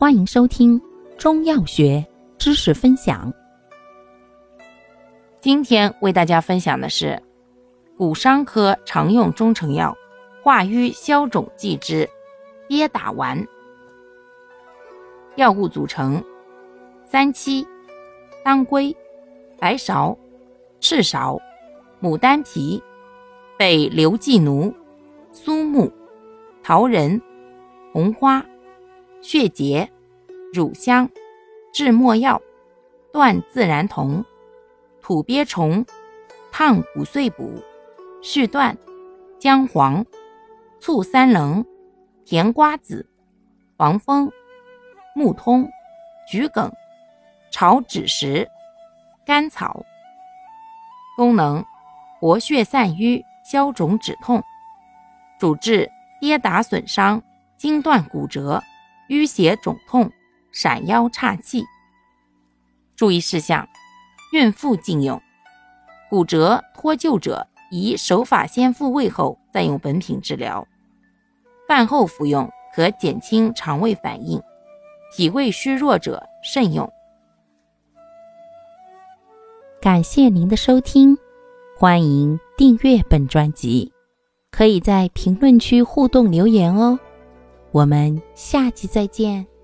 欢迎收听中药学知识分享。今天为大家分享的是骨伤科常用中成药化瘀消肿剂之跌打丸。药物组成：三七、当归、白芍、赤芍、牡丹皮、北刘寄奴、苏木、桃仁、红花。血竭、乳香、制末药、断自然酮、土鳖虫、烫骨碎补、续断、姜黄、醋三棱、甜瓜子、黄蜂、木通、桔梗、炒枳实、甘草。功能：活血散瘀、消肿止痛。主治跌打损伤、筋断骨折。淤血肿痛、闪腰岔气。注意事项：孕妇禁用。骨折脱臼者宜手法先复位后再用本品治疗。饭后服用可减轻肠胃反应，脾胃虚弱者慎用。感谢您的收听，欢迎订阅本专辑，可以在评论区互动留言哦。我们下期再见。